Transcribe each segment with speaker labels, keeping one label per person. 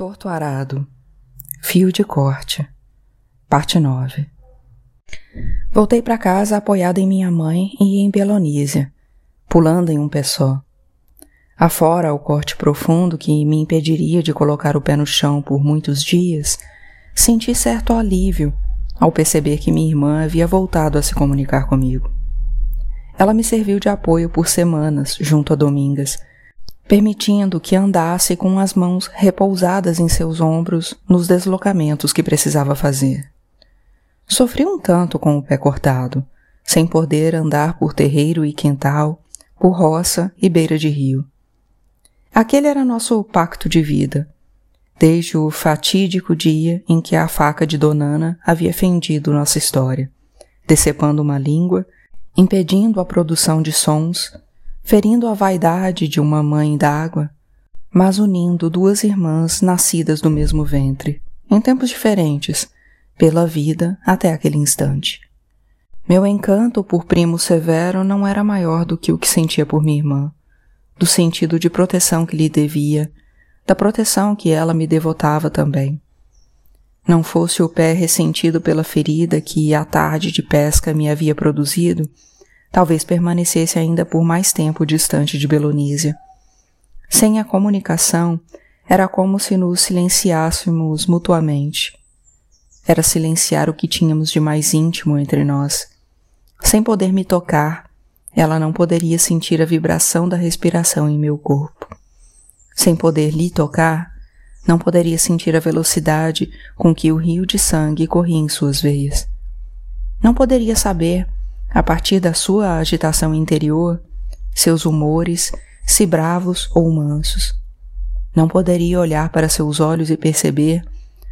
Speaker 1: Torto Arado Fio de Corte Parte 9 Voltei para casa apoiada em minha mãe e em Belonísia, pulando em um pé só. Afora o corte profundo que me impediria de colocar o pé no chão por muitos dias, senti certo alívio ao perceber que minha irmã havia voltado a se comunicar comigo. Ela me serviu de apoio por semanas junto a Domingas, permitindo que andasse com as mãos repousadas em seus ombros nos deslocamentos que precisava fazer. Sofri um tanto com o pé cortado, sem poder andar por terreiro e quintal, por roça e beira de rio. Aquele era nosso pacto de vida, desde o fatídico dia em que a faca de Donana havia fendido nossa história, decepando uma língua, impedindo a produção de sons ferindo a vaidade de uma mãe d'água, mas unindo duas irmãs nascidas do mesmo ventre, em tempos diferentes, pela vida até aquele instante. Meu encanto por primo Severo não era maior do que o que sentia por minha irmã, do sentido de proteção que lhe devia, da proteção que ela me devotava também. Não fosse o pé ressentido pela ferida que a tarde de pesca me havia produzido, talvez permanecesse ainda por mais tempo distante de Belonísia. Sem a comunicação, era como se nos silenciássemos mutuamente. Era silenciar o que tínhamos de mais íntimo entre nós. Sem poder me tocar, ela não poderia sentir a vibração da respiração em meu corpo. Sem poder lhe tocar, não poderia sentir a velocidade com que o rio de sangue corria em suas veias. Não poderia saber a partir da sua agitação interior, seus humores, se bravos ou mansos. Não poderia olhar para seus olhos e perceber,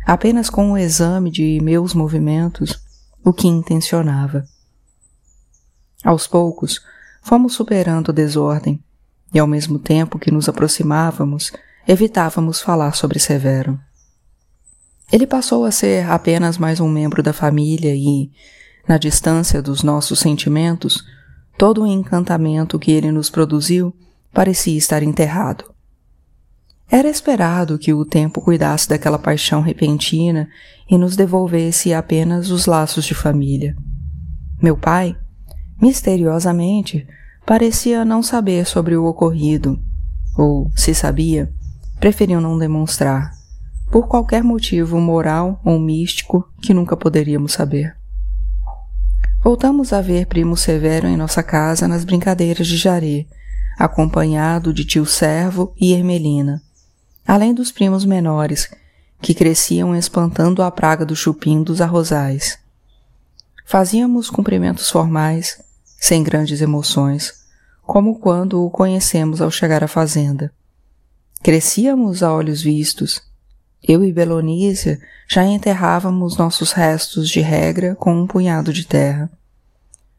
Speaker 1: apenas com o exame de meus movimentos, o que intencionava. Aos poucos, fomos superando o desordem, e ao mesmo tempo que nos aproximávamos, evitávamos falar sobre Severo. Ele passou a ser apenas mais um membro da família e, na distância dos nossos sentimentos, todo o encantamento que ele nos produziu parecia estar enterrado. Era esperado que o tempo cuidasse daquela paixão repentina e nos devolvesse apenas os laços de família. Meu pai, misteriosamente, parecia não saber sobre o ocorrido, ou, se sabia, preferiu não demonstrar, por qualquer motivo moral ou místico que nunca poderíamos saber. Voltamos a ver primo Severo em nossa casa nas brincadeiras de Jaré, acompanhado de tio Servo e Ermelina, além dos primos menores, que cresciam espantando a praga do chupim dos arrozais. Fazíamos cumprimentos formais, sem grandes emoções, como quando o conhecemos ao chegar à fazenda. Crescíamos a olhos vistos, eu e Belonísia já enterrávamos nossos restos de regra com um punhado de terra.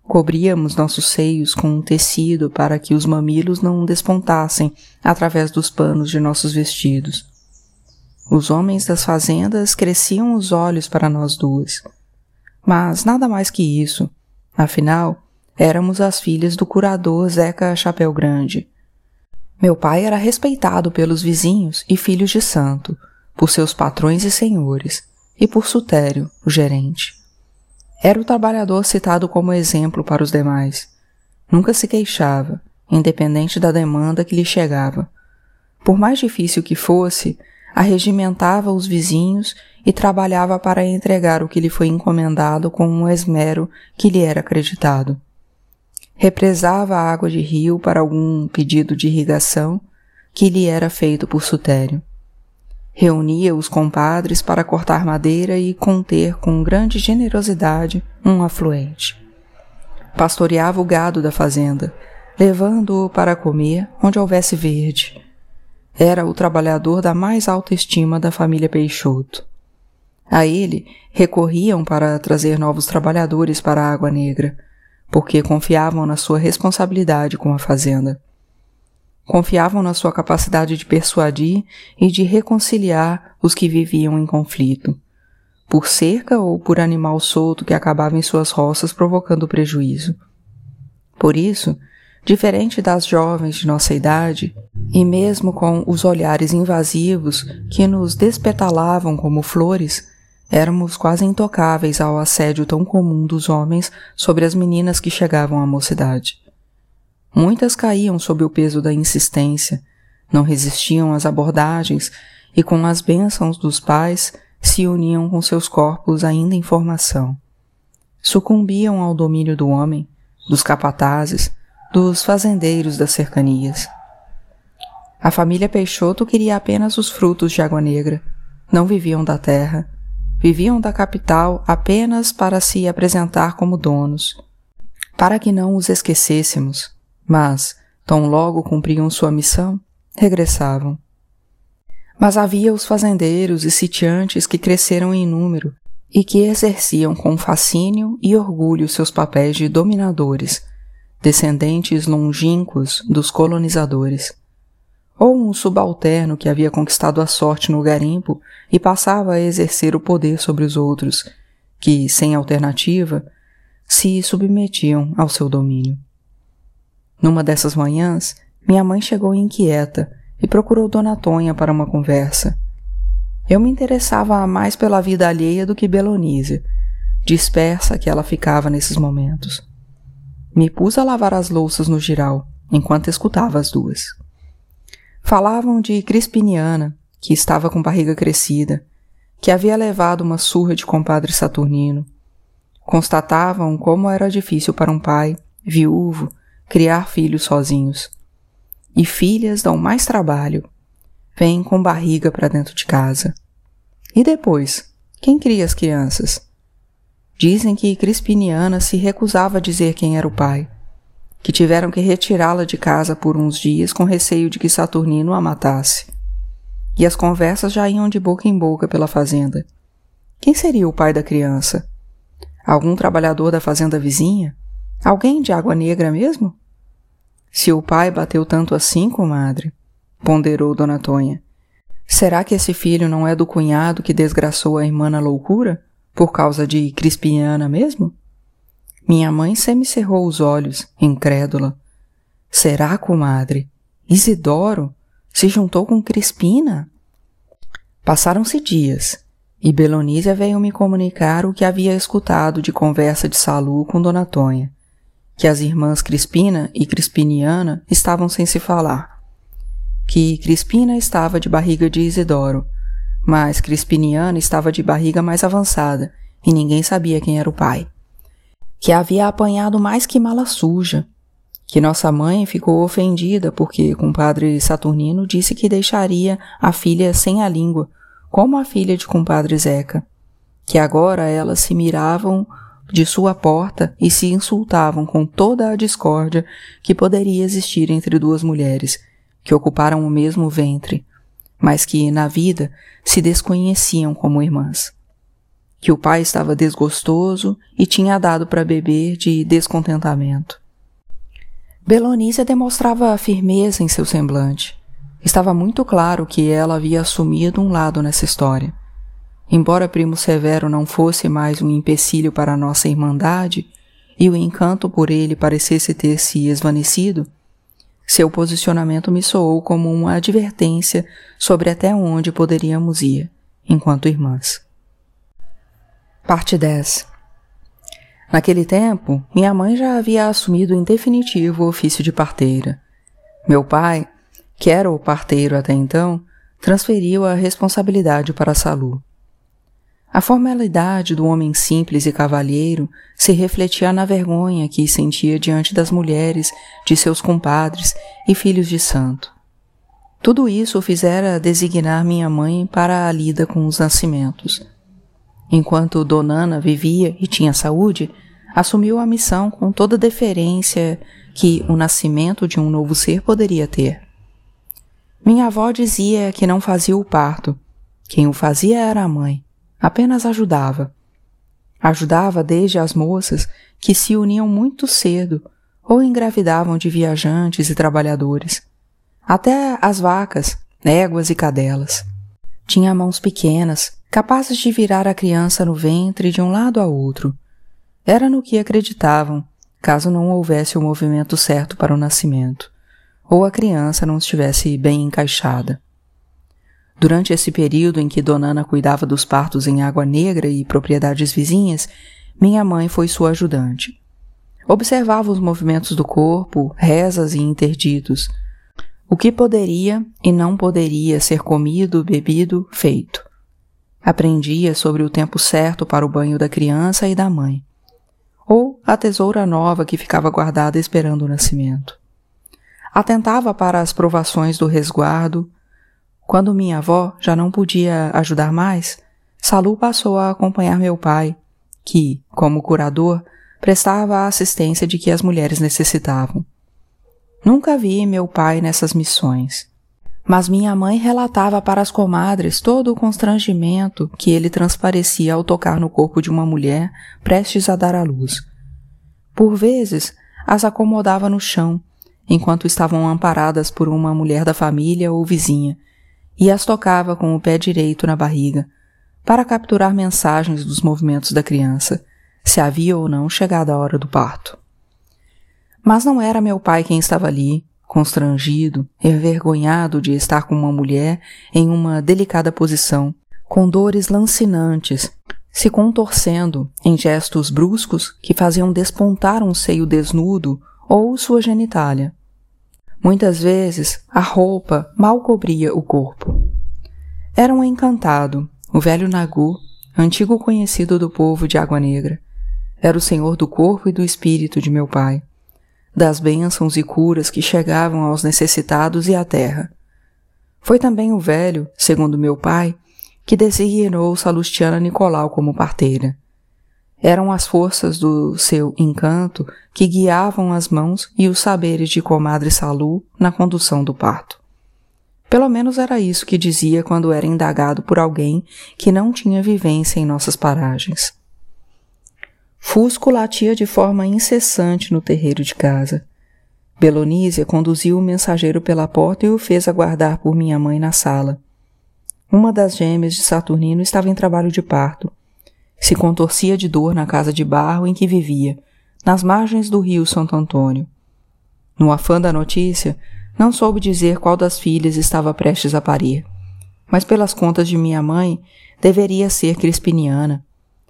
Speaker 1: Cobríamos nossos seios com um tecido para que os mamilos não despontassem através dos panos de nossos vestidos. Os homens das fazendas cresciam os olhos para nós duas. Mas nada mais que isso. Afinal, éramos as filhas do curador Zeca Chapéu Grande. Meu pai era respeitado pelos vizinhos e filhos de santo, por seus patrões e senhores, e por Sutério, o gerente. Era o trabalhador citado como exemplo para os demais. Nunca se queixava, independente da demanda que lhe chegava. Por mais difícil que fosse, arregimentava os vizinhos e trabalhava para entregar o que lhe foi encomendado com um esmero que lhe era acreditado. Represava a água de rio para algum pedido de irrigação que lhe era feito por Sutério. Reunia os compadres para cortar madeira e conter com grande generosidade um afluente. Pastoreava o gado da fazenda, levando-o para comer onde houvesse verde. Era o trabalhador da mais alta estima da família Peixoto. A ele recorriam para trazer novos trabalhadores para a Água Negra, porque confiavam na sua responsabilidade com a fazenda confiavam na sua capacidade de persuadir e de reconciliar os que viviam em conflito, por cerca ou por animal solto que acabava em suas roças provocando prejuízo. Por isso, diferente das jovens de nossa idade, e mesmo com os olhares invasivos que nos despetalavam como flores, éramos quase intocáveis ao assédio tão comum dos homens sobre as meninas que chegavam à mocidade. Muitas caíam sob o peso da insistência, não resistiam às abordagens e, com as bênçãos dos pais, se uniam com seus corpos ainda em formação. Sucumbiam ao domínio do homem, dos capatazes, dos fazendeiros das cercanias. A família Peixoto queria apenas os frutos de Água Negra. Não viviam da terra. Viviam da capital apenas para se apresentar como donos. Para que não os esquecêssemos, mas, tão logo cumpriam sua missão, regressavam. Mas havia os fazendeiros e sitiantes que cresceram em número e que exerciam com fascínio e orgulho seus papéis de dominadores, descendentes longínquos dos colonizadores. Ou um subalterno que havia conquistado a sorte no garimpo e passava a exercer o poder sobre os outros, que, sem alternativa, se submetiam ao seu domínio. Numa dessas manhãs, minha mãe chegou inquieta e procurou Dona Tonha para uma conversa. Eu me interessava mais pela vida alheia do que Belonísia, dispersa que ela ficava nesses momentos. Me pus a lavar as louças no giral, enquanto escutava as duas. Falavam de Crispiniana, que estava com barriga crescida, que havia levado uma surra de compadre Saturnino. Constatavam como era difícil para um pai, viúvo, criar filhos sozinhos. E filhas dão mais trabalho. Vêm com barriga para dentro de casa. E depois, quem cria as crianças? Dizem que Crispiniana se recusava a dizer quem era o pai, que tiveram que retirá-la de casa por uns dias com receio de que Saturnino a matasse. E as conversas já iam de boca em boca pela fazenda. Quem seria o pai da criança? Algum trabalhador da fazenda vizinha? Alguém de Água Negra mesmo? Se o pai bateu tanto assim, comadre, ponderou Dona Tonha, será que esse filho não é do cunhado que desgraçou a irmã na loucura? Por causa de Crispiniana mesmo? Minha mãe semicerrou os olhos, incrédula. Será, comadre? Isidoro se juntou com Crispina? Passaram-se dias, e Belonísia veio me comunicar o que havia escutado de conversa de Salu com Dona Tonha, que as irmãs Crispina e Crispiniana estavam sem se falar, que Crispina estava de barriga de Isidoro, mas Crispiniana estava de barriga mais avançada e ninguém sabia quem era o pai. Que havia apanhado mais que mala suja. Que nossa mãe ficou ofendida porque compadre Saturnino disse que deixaria a filha sem a língua, como a filha de compadre Zeca. Que agora elas se miravam de sua porta e se insultavam com toda a discórdia que poderia existir entre duas mulheres que ocuparam o mesmo ventre, mas que, na vida, se desconheciam como irmãs. Que o pai estava desgostoso e tinha dado para beber de descontentamento. Belonícia demonstrava firmeza em seu semblante. Estava muito claro que ela havia assumido um lado nessa história. Embora Primo Severo não fosse mais um empecilho para nossa irmandade, e o encanto por ele parecesse ter se esvanecido, seu posicionamento me soou como uma advertência sobre até onde poderíamos ir, enquanto irmãs. Parte 10 Naquele tempo, minha mãe já havia assumido em definitivo o ofício de parteira. Meu pai, que era o parteiro até então, transferiu a responsabilidade para Salu. A formalidade do homem simples e cavalheiro se refletia na vergonha que sentia diante das mulheres, de seus compadres e filhos de santo. Tudo isso fizera designar minha mãe para a lida com os nascimentos. Enquanto Donana vivia e tinha saúde, assumiu a missão com toda a deferência que o nascimento de um novo ser poderia ter. Minha avó dizia que não fazia o parto, quem o fazia era a mãe apenas ajudava. Ajudava desde as moças que se uniam muito cedo ou engravidavam de viajantes e trabalhadores, até as vacas, éguas e cadelas. Tinha mãos pequenas, capazes de virar a criança no ventre de um lado a outro. Era no que acreditavam, caso não houvesse o movimento certo para o nascimento, ou a criança não estivesse bem encaixada. Durante esse período em que Dona Ana cuidava dos partos em Água Negra e propriedades vizinhas, minha mãe foi sua ajudante. Observava os movimentos do corpo, rezas e interditos, o que poderia e não poderia ser comido, bebido, feito. Aprendia sobre o tempo certo para o banho da criança e da mãe, ou a tesoura nova que ficava guardada esperando o nascimento. Atentava para as provações do resguardo, quando minha avó já não podia ajudar mais, Salu passou a acompanhar meu pai, que, como curador, prestava a assistência de que as mulheres necessitavam. Nunca vi meu pai nessas missões, mas minha mãe relatava para as comadres todo o constrangimento que ele transparecia ao tocar no corpo de uma mulher prestes a dar à luz. Por vezes, as acomodava no chão, enquanto estavam amparadas por uma mulher da família ou vizinha, e as tocava com o pé direito na barriga, para capturar mensagens dos movimentos da criança, se havia ou não chegado a hora do parto. Mas não era meu pai quem estava ali, constrangido, envergonhado de estar com uma mulher em uma delicada posição, com dores lancinantes, se contorcendo em gestos bruscos que faziam despontar um seio desnudo ou sua genitália. Muitas vezes a roupa mal cobria o corpo. Era um encantado, o velho Nagu, antigo conhecido do povo de Água Negra. Era o senhor do corpo e do espírito de meu pai, das bênçãos e curas que chegavam aos necessitados e à terra. Foi também o velho, segundo meu pai, que designou Salustiana Nicolau como parteira. Eram as forças do seu encanto que guiavam as mãos e os saberes de comadre Salu na condução do parto. Pelo menos era isso que dizia quando era indagado por alguém que não tinha vivência em nossas paragens. Fusco latia de forma incessante no terreiro de casa. Belonísia conduziu o mensageiro pela porta e o fez aguardar por minha mãe na sala. Uma das gêmeas de Saturnino estava em trabalho de parto se contorcia de dor na casa de barro em que vivia, nas margens do rio Santo Antônio. No afã da notícia, não soube dizer qual das filhas estava prestes a parir, mas pelas contas de minha mãe, deveria ser Crispiniana,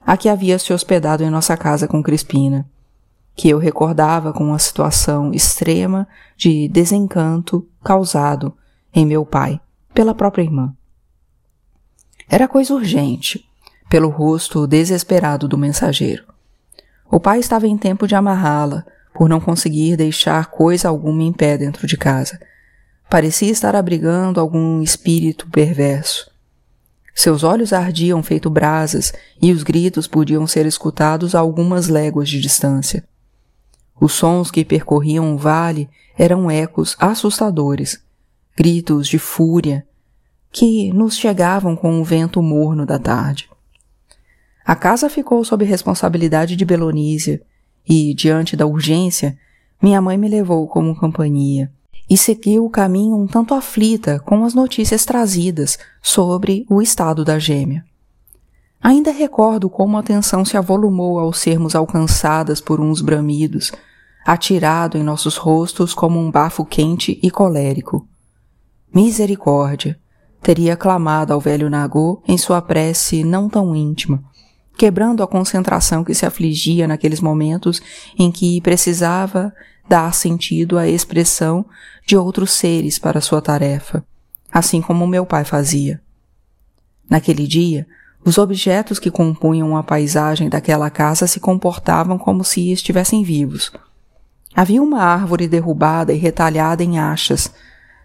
Speaker 1: a que havia se hospedado em nossa casa com Crispina, que eu recordava com uma situação extrema de desencanto causado em meu pai pela própria irmã. Era coisa urgente, pelo rosto desesperado do mensageiro. O pai estava em tempo de amarrá-la, por não conseguir deixar coisa alguma em pé dentro de casa. Parecia estar abrigando algum espírito perverso. Seus olhos ardiam feito brasas e os gritos podiam ser escutados a algumas léguas de distância. Os sons que percorriam o vale eram ecos assustadores, gritos de fúria, que nos chegavam com o vento morno da tarde. A casa ficou sob responsabilidade de Belonísia e, diante da urgência, minha mãe me levou como companhia e seguiu o caminho um tanto aflita com as notícias trazidas sobre o estado da gêmea. Ainda recordo como a tensão se avolumou ao sermos alcançadas por uns bramidos, atirado em nossos rostos como um bafo quente e colérico. Misericórdia! Teria clamado ao velho Nagô em sua prece não tão íntima, quebrando a concentração que se afligia naqueles momentos em que precisava dar sentido à expressão de outros seres para sua tarefa, assim como meu pai fazia. Naquele dia, os objetos que compunham a paisagem daquela casa se comportavam como se estivessem vivos. Havia uma árvore derrubada e retalhada em achas,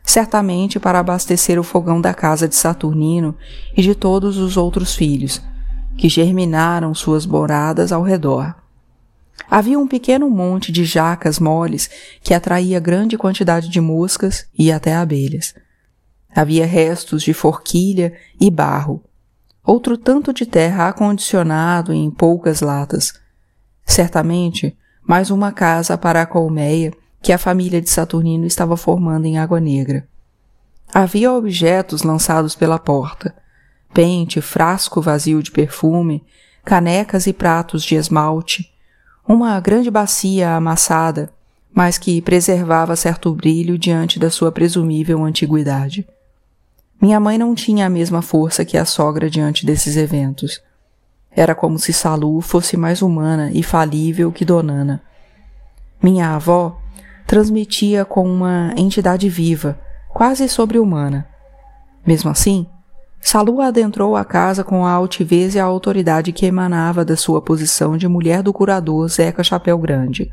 Speaker 1: certamente para abastecer o fogão da casa de Saturnino e de todos os outros filhos, que germinaram suas moradas ao redor. Havia um pequeno monte de jacas moles que atraía grande quantidade de moscas e até abelhas. Havia restos de forquilha e barro, outro tanto de terra acondicionado em poucas latas. Certamente, mais uma casa para a colmeia que a família de Saturnino estava formando em Água Negra. Havia objetos lançados pela porta, pente, frasco vazio de perfume, canecas e pratos de esmalte, uma grande bacia amassada, mas que preservava certo brilho diante da sua presumível antiguidade. Minha mãe não tinha a mesma força que a sogra diante desses eventos. Era como se Salu fosse mais humana e falível que Donana. Minha avó transmitia com uma entidade viva, quase sobre-humana. Mesmo assim, Salu adentrou a casa com a altivez e a autoridade que emanava da sua posição de mulher do curador Zeca Chapéu Grande.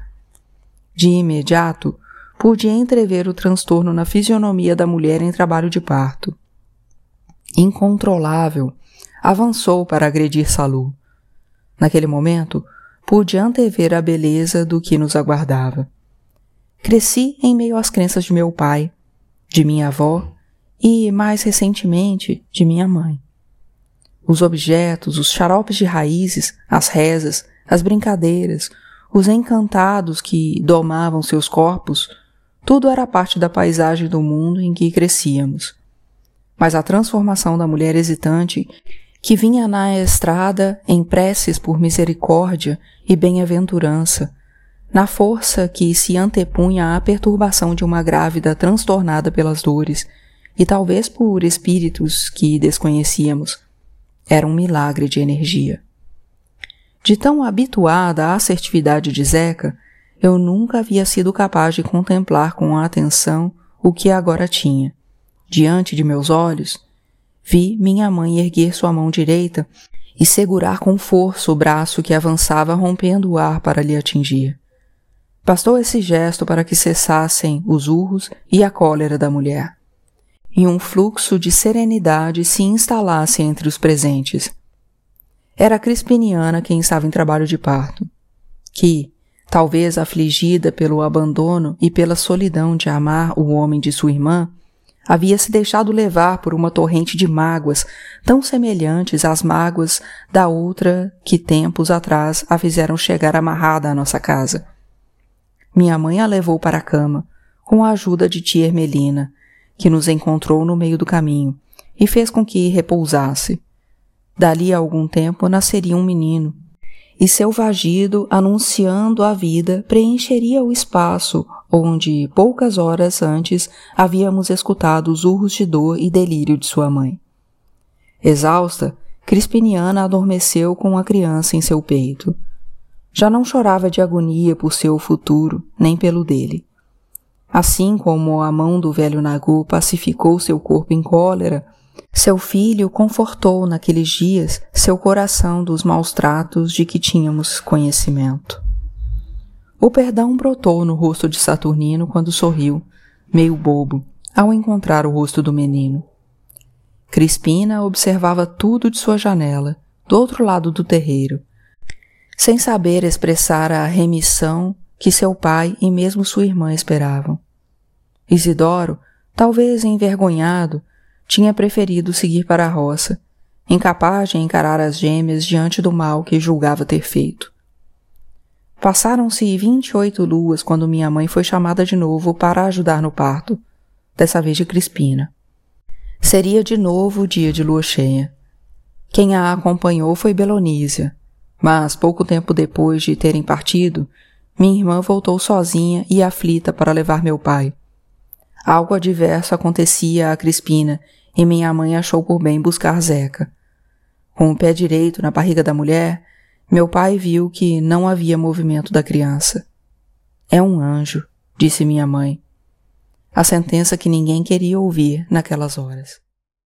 Speaker 1: De imediato, pude entrever o transtorno na fisionomia da mulher em trabalho de parto. Incontrolável, avançou para agredir Salu. Naquele momento, pude antever a beleza do que nos aguardava. Cresci em meio às crenças de meu pai, de minha avó e, mais recentemente, de minha mãe. Os objetos, os xaropes de raízes, as rezas, as brincadeiras, os encantados que domavam seus corpos, tudo era parte da paisagem do mundo em que crescíamos. Mas a transformação da mulher hesitante, que vinha na estrada em preces por misericórdia e bem-aventurança, na força que se antepunha à perturbação de uma grávida transtornada pelas dores, e talvez por espíritos que desconhecíamos, era um milagre de energia. De tão habituada à assertividade de Zeca, eu nunca havia sido capaz de contemplar com atenção o que agora tinha. Diante de meus olhos, vi minha mãe erguer sua mão direita e segurar com força o braço que avançava rompendo o ar para lhe atingir. Bastou esse gesto para que cessassem os urros e a cólera da mulher. E um fluxo de serenidade se instalasse entre os presentes. Era Crispiniana quem estava em trabalho de parto, que, talvez afligida pelo abandono e pela solidão de amar o homem de sua irmã, havia se deixado levar por uma torrente de mágoas tão semelhantes às mágoas da outra que tempos atrás a fizeram chegar amarrada à nossa casa. Minha mãe a levou para a cama, com a ajuda de tia Ermelina, que nos encontrou no meio do caminho e fez com que repousasse. Dali a algum tempo nasceria um menino, e seu vagido, anunciando a vida, preencheria o espaço onde, poucas horas antes, havíamos escutado os urros de dor e delírio de sua mãe. Exausta, Crispiniana adormeceu com a criança em seu peito. Já não chorava de agonia por seu futuro, nem pelo dele. Assim como a mão do velho Nagu pacificou seu corpo em cólera, seu filho confortou naqueles dias seu coração dos maus tratos de que tínhamos conhecimento. O perdão brotou no rosto de Saturnino quando sorriu, meio bobo, ao encontrar o rosto do menino. Crispina observava tudo de sua janela, do outro lado do terreiro, sem saber expressar a remissão que seu pai e mesmo sua irmã esperavam. Isidoro, talvez envergonhado, tinha preferido seguir para a roça, incapaz de encarar as gêmeas diante do mal que julgava ter feito. Passaram-se vinte e oito luas quando minha mãe foi chamada de novo para ajudar no parto, dessa vez de Crispina. Seria de novo o dia de lua cheia. Quem a acompanhou foi Belonísia, mas pouco tempo depois de terem partido, minha irmã voltou sozinha e aflita para levar meu pai. Algo adverso acontecia a Crispina e minha mãe achou por bem buscar Zeca. Com o pé direito na barriga da mulher, meu pai viu que não havia movimento da criança. É um anjo, disse minha mãe. A sentença que ninguém queria ouvir naquelas horas.